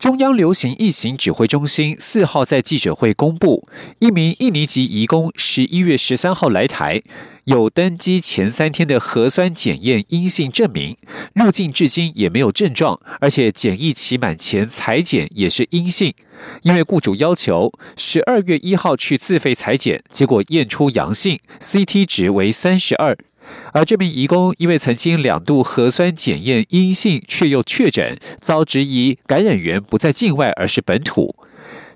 中央流行疫情指挥中心四号在记者会公布，一名印尼籍移工十一月十三号来台，有登机前三天的核酸检验阴性证明，入境至今也没有症状，而且检疫期满前裁检也是阴性。因为雇主要求十二月一号去自费裁检，结果验出阳性，CT 值为三十二。而这名移工因为曾经两度核酸检验阴性，却又确诊，遭质疑感染源不在境外，而是本土。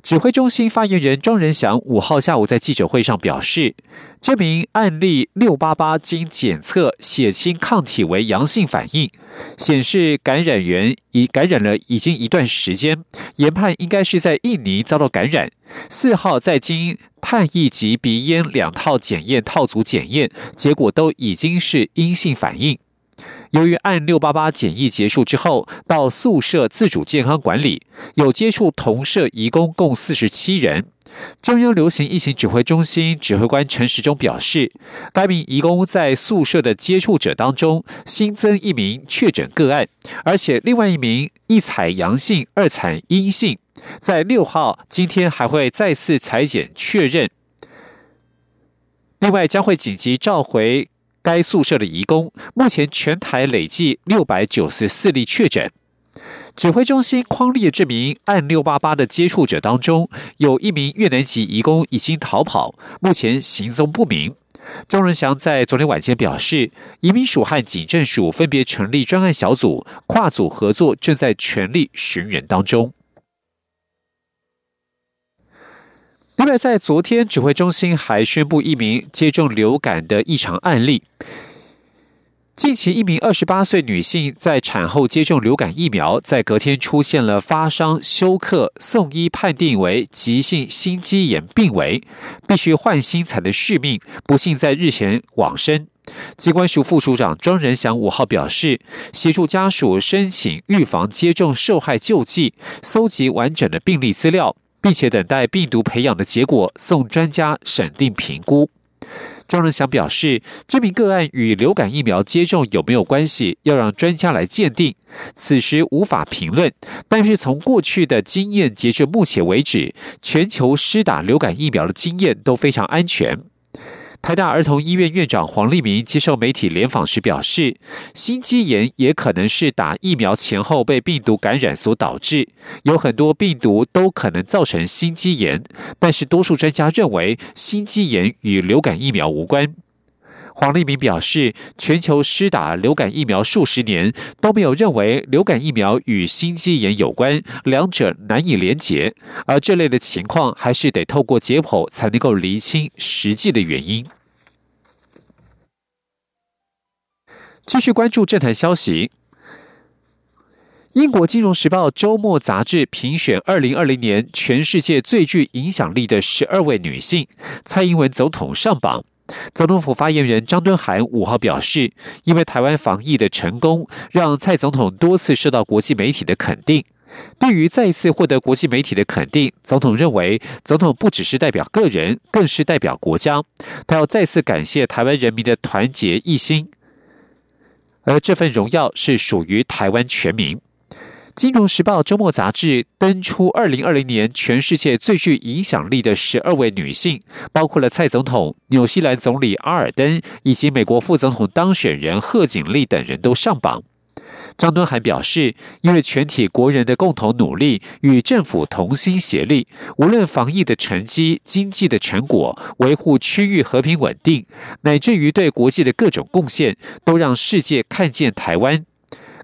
指挥中心发言人庄仁祥五号下午在记者会上表示，这名案例六八八经检测血清抗体为阳性反应，显示感染源已感染了已经一段时间，研判应该是在印尼遭到感染。四号在经碳液及鼻咽两套检验套组检验，结果都已经是阴性反应。由于按六八八检疫结束之后，到宿舍自主健康管理，有接触同舍移工共四十七人。中央流行疫情指挥中心指挥官陈时中表示，该名移工在宿舍的接触者当中新增一名确诊个案，而且另外一名一采阳性、二采阴性，在六号今天还会再次裁检确认。另外将会紧急召回。该宿舍的移工，目前全台累计六百九十四例确诊。指挥中心匡列这名案六八八的接触者当中，有一名越南籍移工已经逃跑，目前行踪不明。钟仁祥在昨天晚间表示，移民署和警政署分别成立专案小组，跨组合作，正在全力寻人当中。另外，在昨天，指挥中心还宣布一名接种流感的异常案例。近期，一名二十八岁女性在产后接种流感疫苗，在隔天出现了发烧、休克，送医判定为急性心肌炎病危，必须换心才能续命。不幸在日前往生。机关署副署长庄仁祥五号表示，协助家属申请预防接种受害救济，搜集完整的病例资料。并且等待病毒培养的结果，送专家审定评估。庄仁祥表示，这名个案与流感疫苗接种有没有关系，要让专家来鉴定，此时无法评论。但是从过去的经验，截至目前为止，全球施打流感疫苗的经验都非常安全。台大儿童医院院长黄立明接受媒体联访时表示，心肌炎也可能是打疫苗前后被病毒感染所导致，有很多病毒都可能造成心肌炎，但是多数专家认为心肌炎与流感疫苗无关。黄立明表示，全球施打流感疫苗数十年，都没有认为流感疫苗与心肌炎有关，两者难以连结。而这类的情况，还是得透过解剖才能够厘清实际的原因。继续关注政坛消息，英国《金融时报》周末杂志评选二零二零年全世界最具影响力的十二位女性，蔡英文总统上榜。总统府发言人张敦涵五号表示，因为台湾防疫的成功，让蔡总统多次受到国际媒体的肯定。对于再一次获得国际媒体的肯定，总统认为，总统不只是代表个人，更是代表国家。他要再次感谢台湾人民的团结一心，而这份荣耀是属于台湾全民。《金融时报》周末杂志登出二零二零年全世界最具影响力的十二位女性，包括了蔡总统、纽西兰总理阿尔登以及美国副总统当选人贺锦丽等人都上榜。张敦涵表示，因为全体国人的共同努力与政府同心协力，无论防疫的成绩、经济的成果、维护区域和平稳定，乃至于对国际的各种贡献，都让世界看见台湾。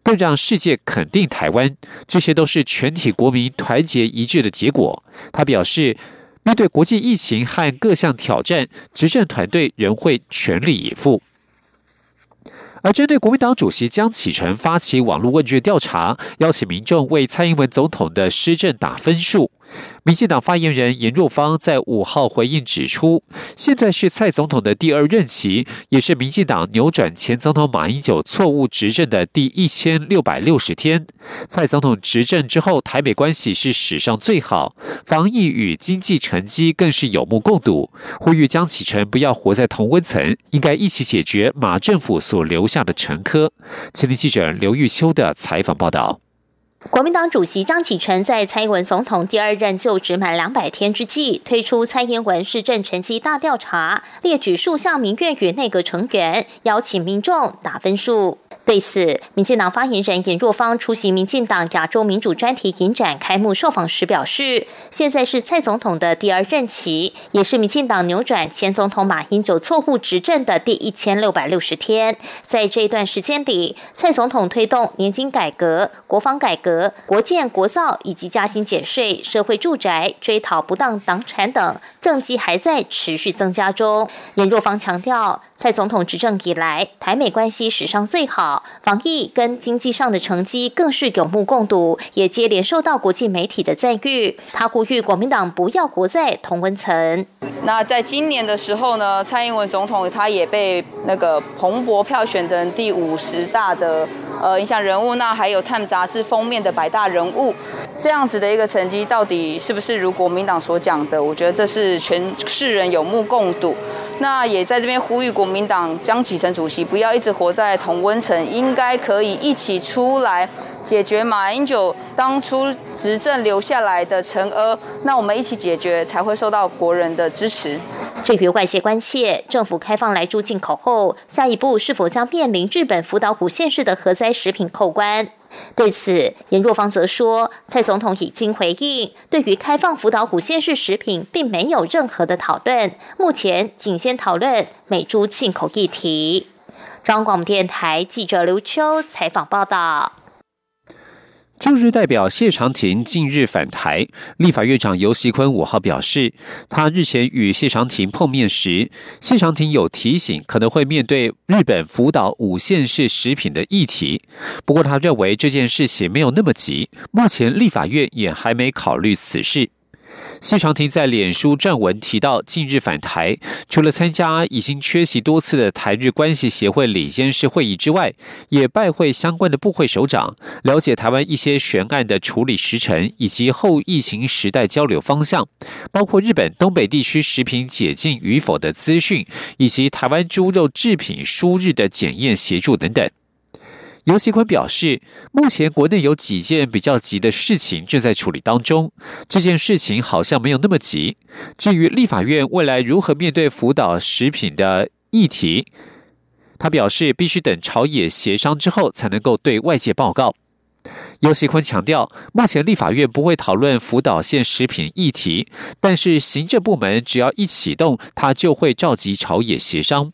更让世界肯定台湾，这些都是全体国民团结一致的结果。他表示，面对国际疫情和各项挑战，执政团队仍会全力以赴。而针对国民党主席江启臣发起网络问卷调查，邀请民众为蔡英文总统的施政打分数。民进党发言人严若芳在五号回应指出，现在是蔡总统的第二任期，也是民进党扭转前总统马英九错误执政的第一千六百六十天。蔡总统执政之后，台北关系是史上最好，防疫与经济成绩更是有目共睹。呼吁江启臣不要活在同温层，应该一起解决马政府所留下的沉疴。前天记者刘玉秋的采访报道。国民党主席江启臣在蔡英文总统第二任就职满两百天之际，推出蔡英文市政成绩大调查，列举数项民怨与内阁成员，邀请民众打分数。对此，民进党发言人尹若芳出席民进党亚洲民主专题影展开幕受访时表示，现在是蔡总统的第二任期，也是民进党扭转前总统马英九错误执政的第一千六百六十天。在这一段时间里，蔡总统推动年金改革、国防改革。国建国造以及加薪减税、社会住宅、追讨不当党产等政绩还在持续增加中。尹若芳强调，蔡总统执政以来，台美关系史上最好，防疫跟经济上的成绩更是有目共睹，也接连受到国际媒体的赞誉。他呼吁国民党不要活在同温层。那在今年的时候呢，蔡英文总统他也被那个彭博票选成第五十大的。呃，影响人物，那还有《Time》杂志封面的百大人物，这样子的一个成绩，到底是不是如国民党所讲的？我觉得这是全世人有目共睹。那也在这边呼吁国民党江启臣主席不要一直活在同温层，应该可以一起出来解决马英九当初执政留下来的陈疴。那我们一起解决，才会受到国人的支持。至于外界关切政府开放来猪进口后，下一步是否将面临日本福岛虎县市的核灾食品扣关？对此，严若芳则说，蔡总统已经回应，对于开放福岛虎县市食品，并没有任何的讨论，目前仅先讨论美猪进口议题。中央广播电台记者刘秋采访报道。驻日代表谢长廷近日返台，立法院长尤锡坤五号表示，他日前与谢长廷碰面时，谢长廷有提醒可能会面对日本福岛五县市食品的议题，不过他认为这件事情没有那么急，目前立法院也还没考虑此事。谢长廷在脸书撰文提到，近日返台，除了参加已经缺席多次的台日关系协会理监事会议之外，也拜会相关的部会首长，了解台湾一些悬案的处理时程以及后疫情时代交流方向，包括日本东北地区食品解禁与否的资讯，以及台湾猪肉制品输日的检验协助等等。尤锡坤表示，目前国内有几件比较急的事情正在处理当中，这件事情好像没有那么急。至于立法院未来如何面对福岛食品的议题，他表示必须等朝野协商之后才能够对外界报告。尤锡坤强调，目前立法院不会讨论福岛县食品议题，但是行政部门只要一启动，他就会召集朝野协商。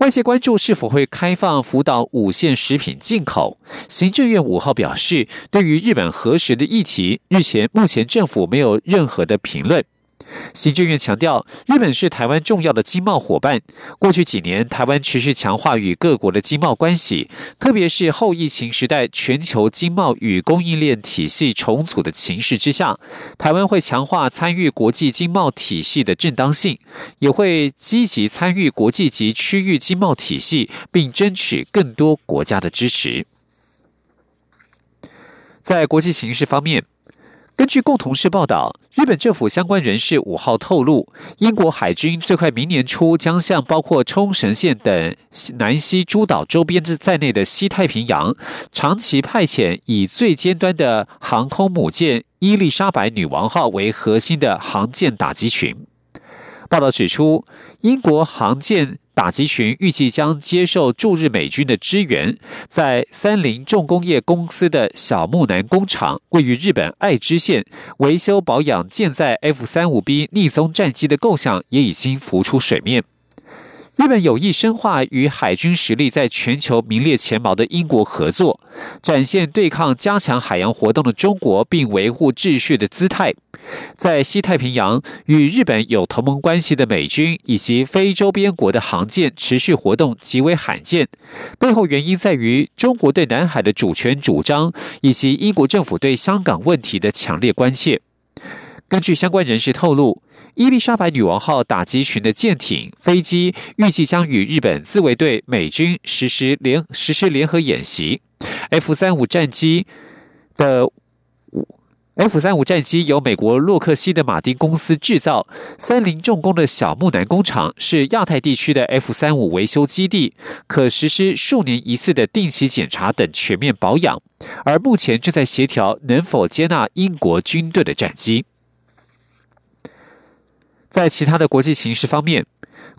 外界关注是否会开放福岛五线食品进口。行政院五号表示，对于日本核实的议题，日前目前政府没有任何的评论。行政院强调，日本是台湾重要的经贸伙伴。过去几年，台湾持续强化与各国的经贸关系，特别是后疫情时代全球经贸与供应链体系重组的情势之下，台湾会强化参与国际经贸体系的正当性，也会积极参与国际及区域经贸体系，并争取更多国家的支持。在国际形势方面。根据共同社报道，日本政府相关人士五号透露，英国海军最快明年初将向包括冲绳县等南西诸岛周边在内的西太平洋，长期派遣以最尖端的航空母舰伊丽莎白女王号为核心的航舰打击群。报道指出，英国航舰。打击群预计将接受驻日美军的支援，在三菱重工业公司的小木南工厂位于日本爱知县维修保养舰载 F 三五 B 逆风战机的构想也已经浮出水面。日本有意深化与海军实力在全球名列前茅的英国合作，展现对抗加强海洋活动的中国并维护秩序的姿态。在西太平洋与日本有同盟关系的美军以及非周边国的航舰持续活动极为罕见，背后原因在于中国对南海的主权主张以及英国政府对香港问题的强烈关切。根据相关人士透露，伊丽莎白女王号打击群的舰艇、飞机预计将与日本自卫队美军实施联实施联合演习。F 三五战机的 F 三五战机由美国洛克希德马丁公司制造，三菱重工的小木南工厂是亚太地区的 F 三五维修基地，可实施数年一次的定期检查等全面保养。而目前正在协调能否接纳英国军队的战机。在其他的国际形势方面，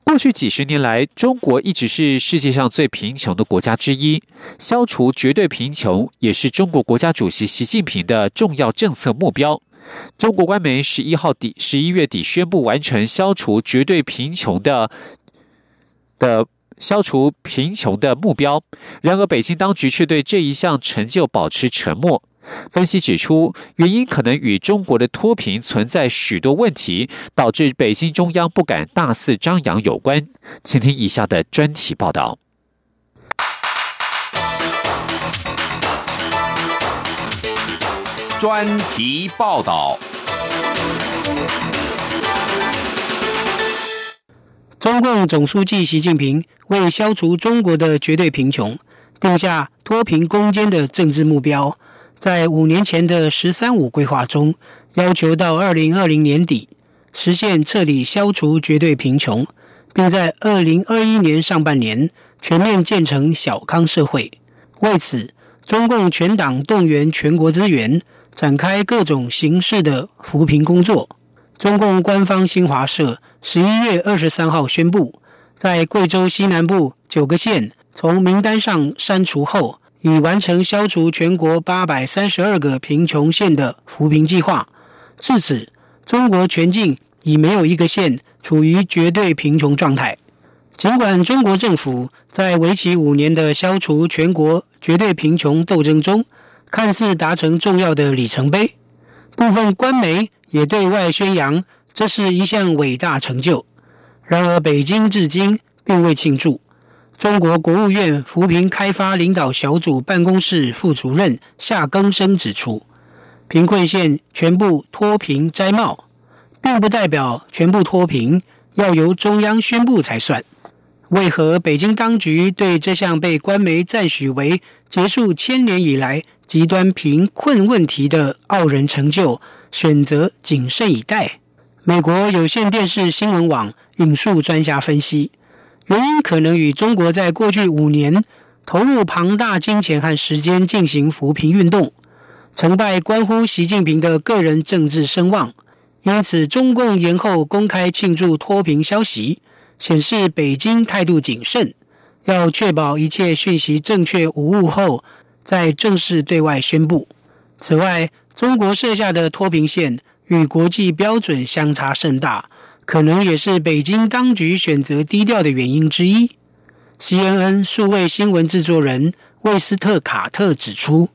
过去几十年来，中国一直是世界上最贫穷的国家之一。消除绝对贫穷也是中国国家主席习近平的重要政策目标。中国官媒十一号底、十一月底宣布完成消除绝对贫穷的的消除贫穷的目标。然而，北京当局却对这一项成就保持沉默。分析指出，原因可能与中国的脱贫存在许多问题，导致北京中央不敢大肆张扬有关。请听以下的专题报道。专题报道。中共总书记习近平为消除中国的绝对贫穷，定下脱贫攻坚的政治目标。在五年前的“十三五”规划中，要求到二零二零年底实现彻底消除绝对贫穷，并在二零二一年上半年全面建成小康社会。为此，中共全党动员全国资源，展开各种形式的扶贫工作。中共官方新华社十一月二十三号宣布，在贵州西南部九个县从名单上删除后。已完成消除全国八百三十二个贫穷县的扶贫计划。至此，中国全境已没有一个县处于绝对贫穷状态。尽管中国政府在为期五年的消除全国绝对贫穷斗争中，看似达成重要的里程碑，部分官媒也对外宣扬这是一项伟大成就。然而，北京至今并未庆祝。中国国务院扶贫开发领导小组办公室副主任夏更生指出，贫困县全部脱贫摘帽，并不代表全部脱贫，要由中央宣布才算。为何北京当局对这项被官媒赞许为结束千年以来极端贫困问题的傲人成就，选择谨慎以待？美国有线电视新闻网引述专家分析。原因可能与中国在过去五年投入庞大金钱和时间进行扶贫运动，成败关乎习近平的个人政治声望。因此，中共延后公开庆祝脱贫消息，显示北京态度谨慎，要确保一切讯息正确无误后再正式对外宣布。此外，中国设下的脱贫线与国际标准相差甚大。可能也是北京当局选择低调的原因之一。CNN 数位新闻制作人魏斯特卡特指出，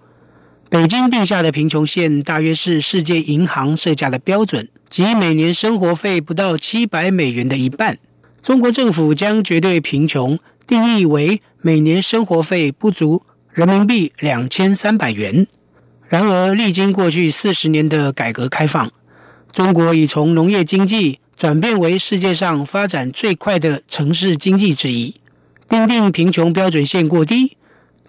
北京定下的贫穷线大约是世界银行设下的标准，即每年生活费不到七百美元的一半。中国政府将绝对贫穷定义为每年生活费不足人民币两千三百元。然而，历经过去四十年的改革开放，中国已从农业经济。转变为世界上发展最快的城市经济之一，定定贫穷标准线过低，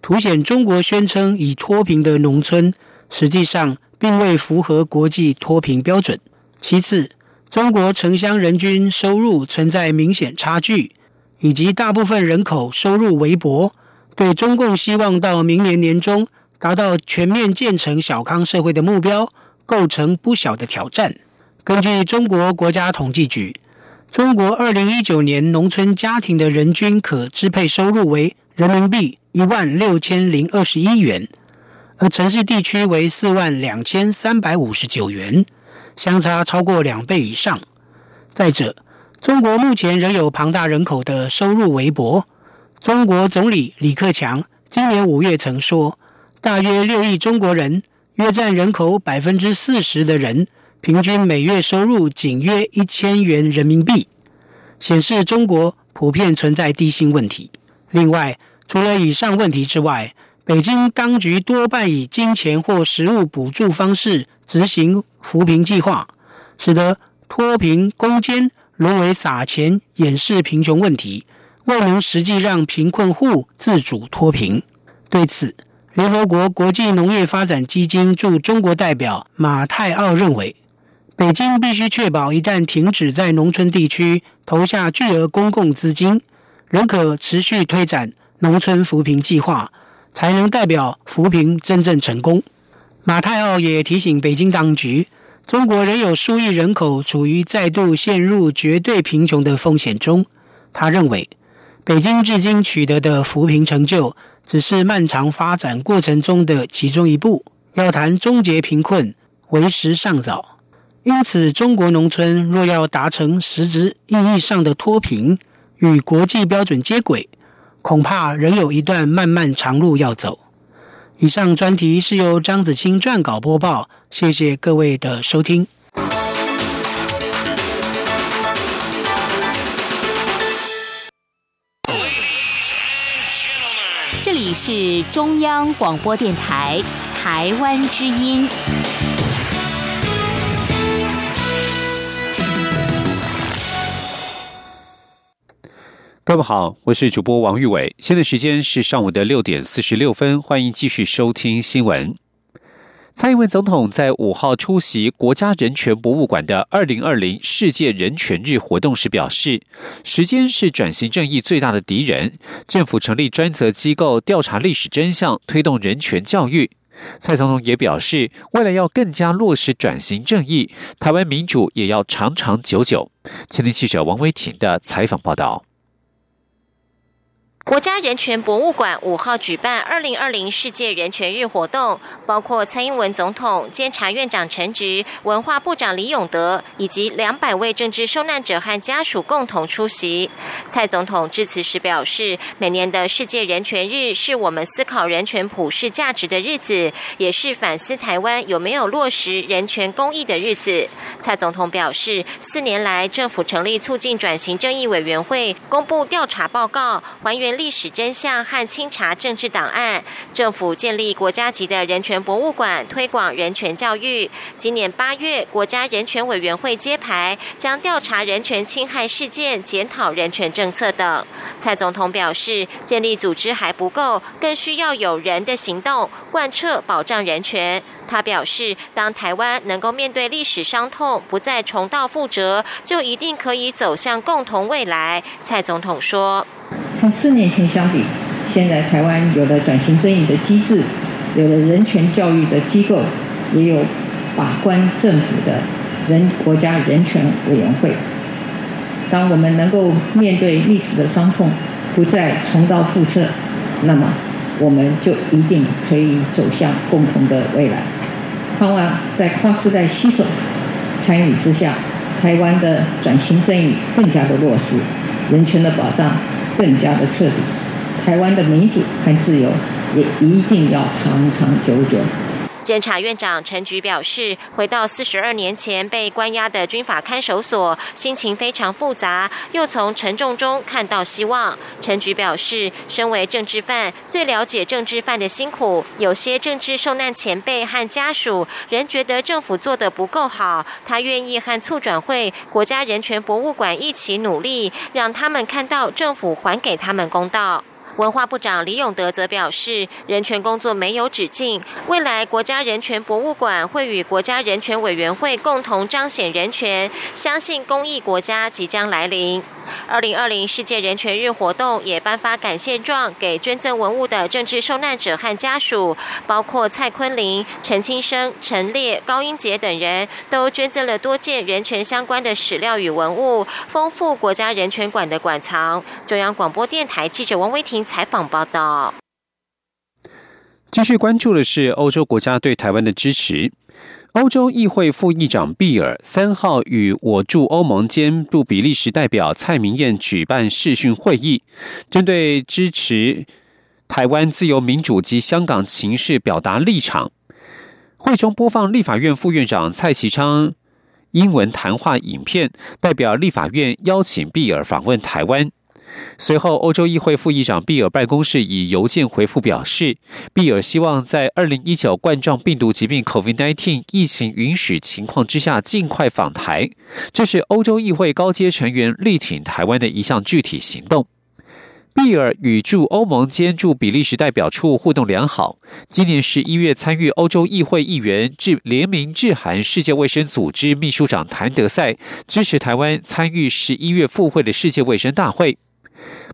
凸显中国宣称已脱贫的农村，实际上并未符合国际脱贫标准。其次，中国城乡人均收入存在明显差距，以及大部分人口收入微薄，对中共希望到明年年中达到全面建成小康社会的目标，构成不小的挑战。根据中国国家统计局，中国二零一九年农村家庭的人均可支配收入为人民币一万六千零二十一元，而城市地区为四万两千三百五十九元，相差超过两倍以上。再者，中国目前仍有庞大人口的收入微薄。中国总理李克强今年五月曾说，大约六亿中国人，约占人口百分之四十的人，平均每月收入仅约一千元人民币，显示中国普遍存在低薪问题。另外，除了以上问题之外，北京当局多半以金钱或实物补助方式执行扶贫计划，使得脱贫攻坚沦为撒钱掩饰贫穷问题。未能实际让贫困户自主脱贫。对此，联合国国际农业发展基金驻中国代表马泰奥认为，北京必须确保，一旦停止在农村地区投下巨额公共资金，仍可持续推展农村扶贫计划，才能代表扶贫真正成功。马太奥也提醒北京当局，中国仍有数亿人口处于再度陷入绝对贫穷的风险中。他认为。北京至今取得的扶贫成就，只是漫长发展过程中的其中一步。要谈终结贫困，为时尚早。因此，中国农村若要达成实质意义上的脱贫，与国际标准接轨，恐怕仍有一段漫漫长路要走。以上专题是由张子清撰稿播报，谢谢各位的收听。这里是中央广播电台台湾之音。各位好，我是主播王玉伟，现在时间是上午的六点四十六分，欢迎继续收听新闻。蔡英文总统在五号出席国家人权博物馆的二零二零世界人权日活动时表示，时间是转型正义最大的敌人。政府成立专责机构调查历史真相，推动人权教育。蔡总统也表示，为了要更加落实转型正义，台湾民主也要长长久久。前天记者王维婷的采访报道。国家人权博物馆五号举办二零二零世界人权日活动，包括蔡英文总统、监察院长陈菊、文化部长李永德以及两百位政治受难者和家属共同出席。蔡总统致辞时表示，每年的世界人权日是我们思考人权普世价值的日子，也是反思台湾有没有落实人权公益的日子。蔡总统表示，四年来政府成立促进转型正义委员会，公布调查报告，还原。历历史真相和清查政治档案，政府建立国家级的人权博物馆，推广人权教育。今年八月，国家人权委员会揭牌，将调查人权侵害事件，检讨人权政策等。蔡总统表示，建立组织还不够，更需要有人的行动，贯彻保障人权。他表示，当台湾能够面对历史伤痛，不再重蹈覆辙，就一定可以走向共同未来。蔡总统说。和四年前相比，现在台湾有了转型正义的机制，有了人权教育的机构，也有把关政府的人国家人权委员会。当我们能够面对历史的伤痛，不再重蹈覆辙，那么我们就一定可以走向共同的未来。盼望在跨世代携手参与之下，台湾的转型正义更加的落实，人权的保障。更加的彻底，台湾的民主和自由也一定要长长久久。监察院长陈菊表示，回到四十二年前被关押的军法看守所，心情非常复杂，又从沉重中看到希望。陈菊表示，身为政治犯，最了解政治犯的辛苦。有些政治受难前辈和家属仍觉得政府做得不够好，他愿意和促转会、国家人权博物馆一起努力，让他们看到政府还给他们公道。文化部长李永德则表示，人权工作没有止境，未来国家人权博物馆会与国家人权委员会共同彰显人权，相信公益国家即将来临。二零二零世界人权日活动也颁发感谢状给捐赠文物的政治受难者和家属，包括蔡坤林、陈清生、陈烈、高英杰等人都捐赠了多件人权相关的史料与文物，丰富国家人权馆的馆藏。中央广播电台记者王威婷采访报道。继续关注的是欧洲国家对台湾的支持。欧洲议会副议长毕尔三号与我驻欧盟兼驻比利时代表蔡明燕举办视讯会议，针对支持台湾自由民主及香港情势表达立场。会中播放立法院副院长蔡其昌英文谈话影片，代表立法院邀请毕尔访问台湾。随后，欧洲议会副议长毕尔办公室以邮件回复表示，毕尔希望在二零一九冠状病毒疾病 （COVID-19） 疫情允许情况之下尽快访台，这是欧洲议会高阶成员力挺台湾的一项具体行动。毕尔与驻欧盟兼驻比利时代表处互动良好。今年十一月参与欧洲议会议员致联名致函世界卫生组织秘书长谭德赛，支持台湾参与十一月赴会的世界卫生大会。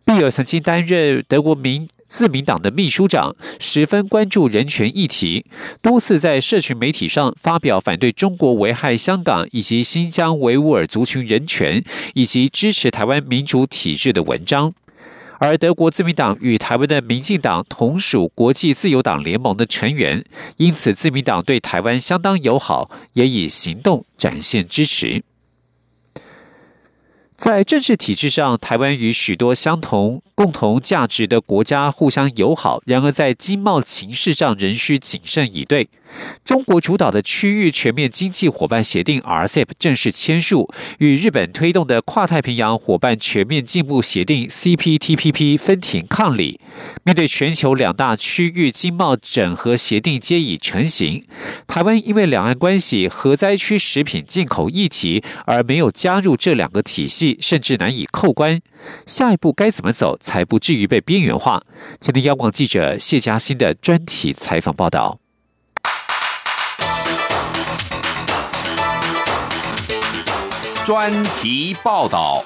毕尔曾经担任德国民自民党的秘书长，十分关注人权议题，多次在社群媒体上发表反对中国危害香港以及新疆维吾尔族群人权，以及支持台湾民主体制的文章。而德国自民党与台湾的民进党同属国际自由党联盟的成员，因此自民党对台湾相当友好，也以行动展现支持。在政治体制上，台湾与许多相同、共同价值的国家互相友好。然而，在经贸情势上，仍需谨慎以对。中国主导的区域全面经济伙伴协定 （RCEP） 正式签署，与日本推动的跨太平洋伙伴全面进步协定 （CPTPP） 分庭抗礼。面对全球两大区域经贸整合协定皆已成型，台湾因为两岸关系、核灾区食品进口议题而没有加入这两个体系。甚至难以扣关，下一步该怎么走才不至于被边缘化？今天央广记者谢佳欣的专题采访报道。专题报道。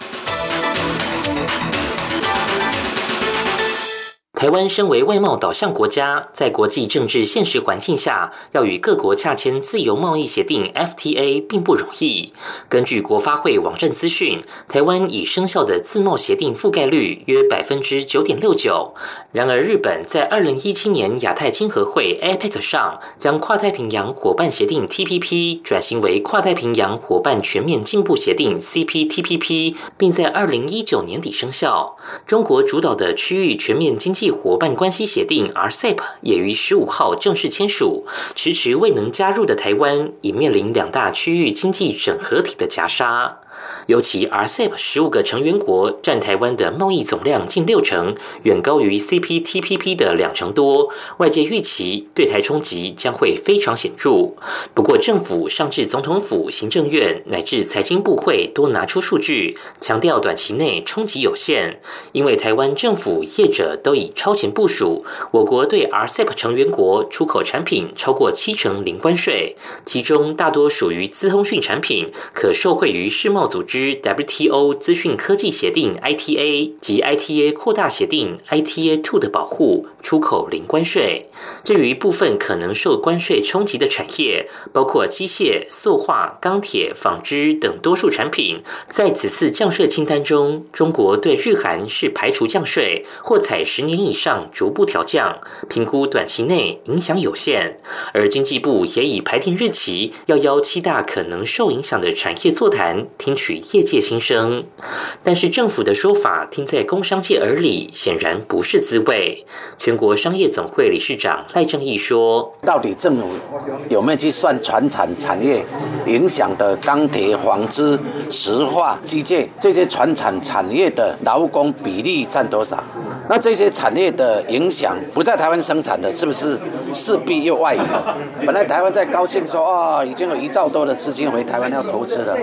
台湾身为外贸导向国家，在国际政治现实环境下，要与各国洽签自由贸易协定 （FTA） 并不容易。根据国发会网站资讯，台湾已生效的自贸协定覆盖率约百分之九点六九。然而，日本在二零一七年亚太经合会 （APEC） 上，将跨太平洋伙伴协定 （TPP） 转型为跨太平洋伙伴全面进步协定 （CPTPP），并在二零一九年底生效。中国主导的区域全面经济伙伴关系协定 （RCEP） 也于十五号正式签署，迟迟未能加入的台湾已面临两大区域经济整合体的夹杀。尤其 RCEP 十五个成员国占台湾的贸易总量近六成，远高于 CPTPP 的两成多。外界预期对台冲击将会非常显著。不过，政府上至总统府、行政院乃至财经部会多拿出数据，强调短期内冲击有限。因为台湾政府业者都已超前部署，我国对 RCEP 成员国出口产品超过七成零关税，其中大多属于资通讯产品，可受惠于世贸。组织 WTO 资讯科技协定 ITA 及 ITA 扩大协定 ITA Two 的保护，出口零关税。至于部分可能受关税冲击的产业，包括机械、塑化、钢铁、纺织等多数产品，在此次降税清单中，中国对日韩是排除降税，或采十年以上逐步调降，评估短期内影响有限。而经济部也已排定日期，要邀七大可能受影响的产业座谈。听取业界心声，但是政府的说法听在工商界耳里，显然不是滋味。全国商业总会理事长赖正义说：“到底政府有没有去算船产产业影响的钢铁、纺织、石化、机械这些船产产业的劳工比例占多少？那这些产业的影响不在台湾生产的，是不是势必又外移？本来台湾在高兴说啊，已经有一兆多的资金回台湾要投资了。”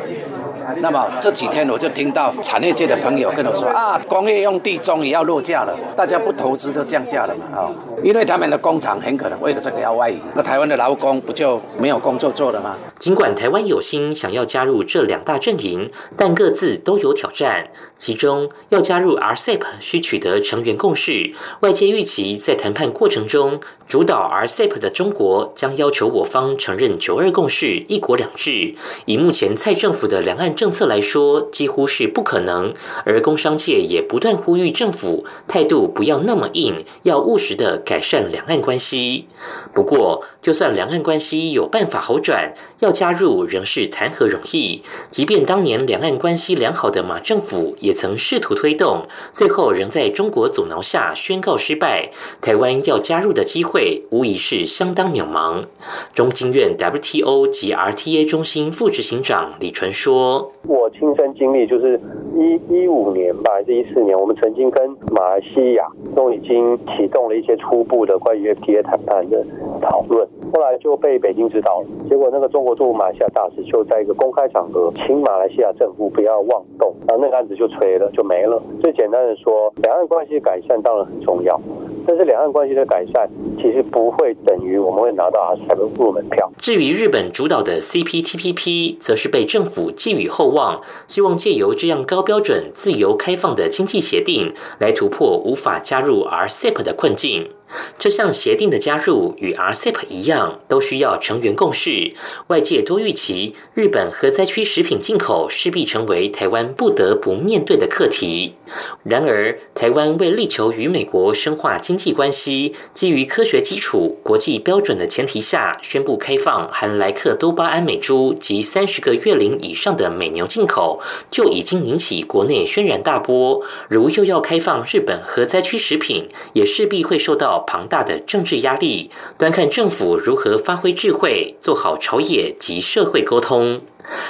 那么这几天我就听到产业界的朋友跟我说啊，工业用地终于要落价了，大家不投资就降价了嘛，啊，因为他们的工厂很可能为了这个要外移，那台湾的劳工不就没有工作做了吗？尽管台湾有心想要加入这两大阵营，但各自都有挑战。其中要加入 RCEP 需取得成员共识，外界预期在谈判过程中，主导 RCEP 的中国将要求我方承认九二共识、一国两制。以目前蔡政府的两岸政策来说，几乎是不可能。而工商界也不断呼吁政府态度不要那么硬，要务实的改善两岸关系。不过，就算两岸关系有办法好转，要加入仍是谈何容易。即便当年两岸关系良好的马政府也曾试图推动，最后仍在中国阻挠下宣告失败。台湾要加入的机会无疑是相当渺茫。中经院 WTO 及 RTA 中心副执行长李纯说：“我亲身经历，就是一一五年吧，还是一四年，我们曾经跟马来西亚都已经启动了一些初步的关于 FTA 谈判的讨论。”后来就被北京知道了，结果那个中国驻马来西亚大使就在一个公开场合，请马来西亚政府不要妄动，然后那个案子就吹了，就没了。最简单的说，两岸关系改善当然很重要。但是两岸关系的改善，其实不会等于我们会拿到阿塞的入门票。至于日本主导的 CPTPP，则是被政府寄予厚望，希望借由这样高标准、自由开放的经济协定，来突破无法加入 RCEP 的困境。这项协定的加入与 RCEP 一样，都需要成员共识。外界多预期，日本核灾区食品进口势必成为台湾不得不面对的课题。然而，台湾为力求与美国深化经经济关系，基于科学基础、国际标准的前提下，宣布开放含莱克多巴胺美猪及三十个月龄以上的美牛进口，就已经引起国内轩然大波。如又要开放日本核灾区食品，也势必会受到。庞大的政治压力，端看政府如何发挥智慧，做好朝野及社会沟通。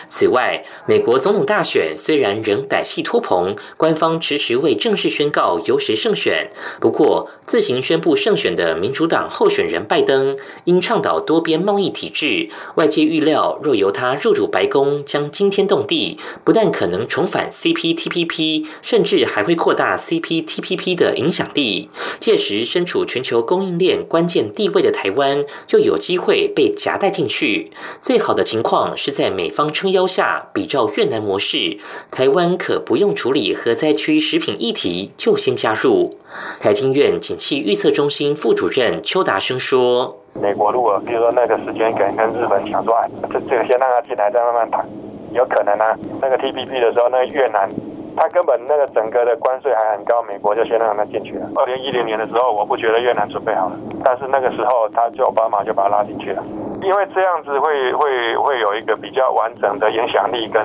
此外，美国总统大选虽然仍歹戏拖棚，官方迟迟未正式宣告由谁胜选。不过，自行宣布胜选的民主党候选人拜登，因倡导多边贸易体制，外界预料若由他入主白宫，将惊天动地，不但可能重返 CPTPP，甚至还会扩大 CPTPP 的影响力。届时，身处全球供应链关键地位的台湾，就有机会被夹带进去。最好的情况是在美方。撑腰下，比照越南模式，台湾可不用处理核灾区食品议题，就先加入。台经院景气预测中心副主任邱达生说：“美国如果比如说那个时间敢跟日本抢说，这这个先让他进来，再慢慢谈，有可能啊。那个 T P P 的时候，那个越南，他根本那个整个的关税还很高，美国就先让他进去了。二零一零年的时候，我不觉得越南准备好了，但是那个时候他就奥巴马就把他拉进去了。”因为这样子会会会有一个比较完整的影响力跟。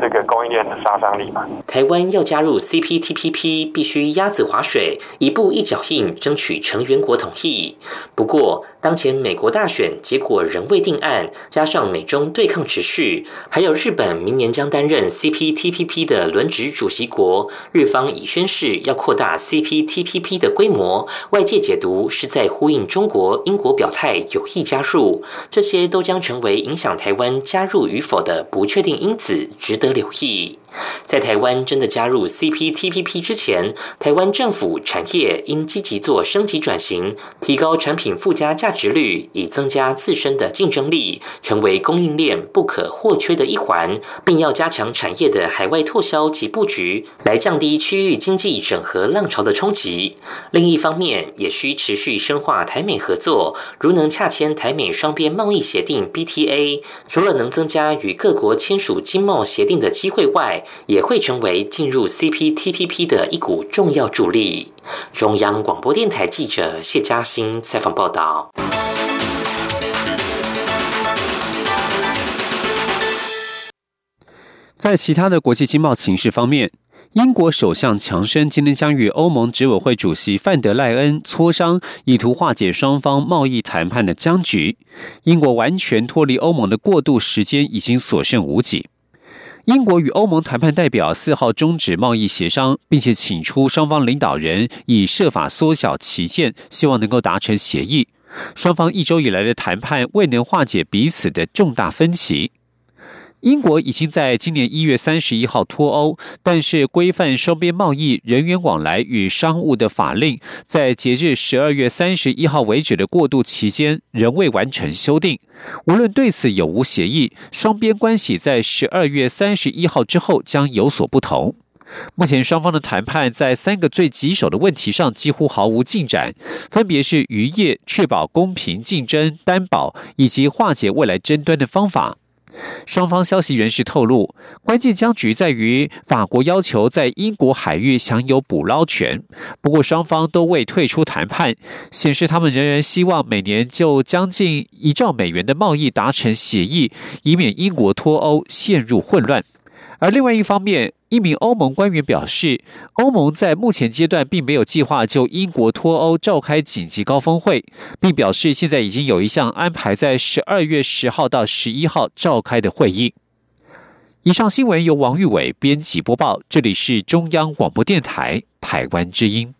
这个供应链的杀伤力嘛。台湾要加入 CPTPP，必须鸭子划水，一步一脚印，争取成员国同意。不过，当前美国大选结果仍未定案，加上美中对抗持续，还有日本明年将担任 CPTPP 的轮值主席国，日方已宣誓要扩大 CPTPP 的规模，外界解读是在呼应中国、英国表态有意加入，这些都将成为影响台湾加入与否的不确定因子，值得。得留意。在台湾真的加入 CPTPP 之前，台湾政府产业应积极做升级转型，提高产品附加价值率，以增加自身的竞争力，成为供应链不可或缺的一环，并要加强产业的海外拓销及布局，来降低区域经济整合浪潮的冲击。另一方面，也需持续深化台美合作，如能洽签台美双边贸易协定 BTA，除了能增加与各国签署经贸协定的机会外，也会成为进入 CPTPP 的一股重要助力。中央广播电台记者谢嘉欣采访报道。在其他的国际经贸情势方面，英国首相强生今天将与欧盟执委会主席范德赖恩磋商，以图化解双方贸易谈判的僵局。英国完全脱离欧盟的过渡时间已经所剩无几。英国与欧盟谈判代表四号终止贸易协商，并且请出双方领导人以设法缩小旗舰，希望能够达成协议。双方一周以来的谈判未能化解彼此的重大分歧。英国已经在今年一月三十一号脱欧，但是规范双边贸易、人员往来与商务的法令，在截至十二月三十一号为止的过渡期间仍未完成修订。无论对此有无协议，双边关系在十二月三十一号之后将有所不同。目前双方的谈判在三个最棘手的问题上几乎毫无进展，分别是渔业、确保公平竞争、担保以及化解未来争端的方法。双方消息人士透露，关键僵局在于法国要求在英国海域享有捕捞权。不过，双方都未退出谈判，显示他们仍然希望每年就将近一兆美元的贸易达成协议，以免英国脱欧陷入混乱。而另外一方面，一名欧盟官员表示，欧盟在目前阶段并没有计划就英国脱欧召开紧急高峰会，并表示现在已经有一项安排在十二月十号到十一号召开的会议。以上新闻由王玉伟编辑播报，这里是中央广播电台台湾之音。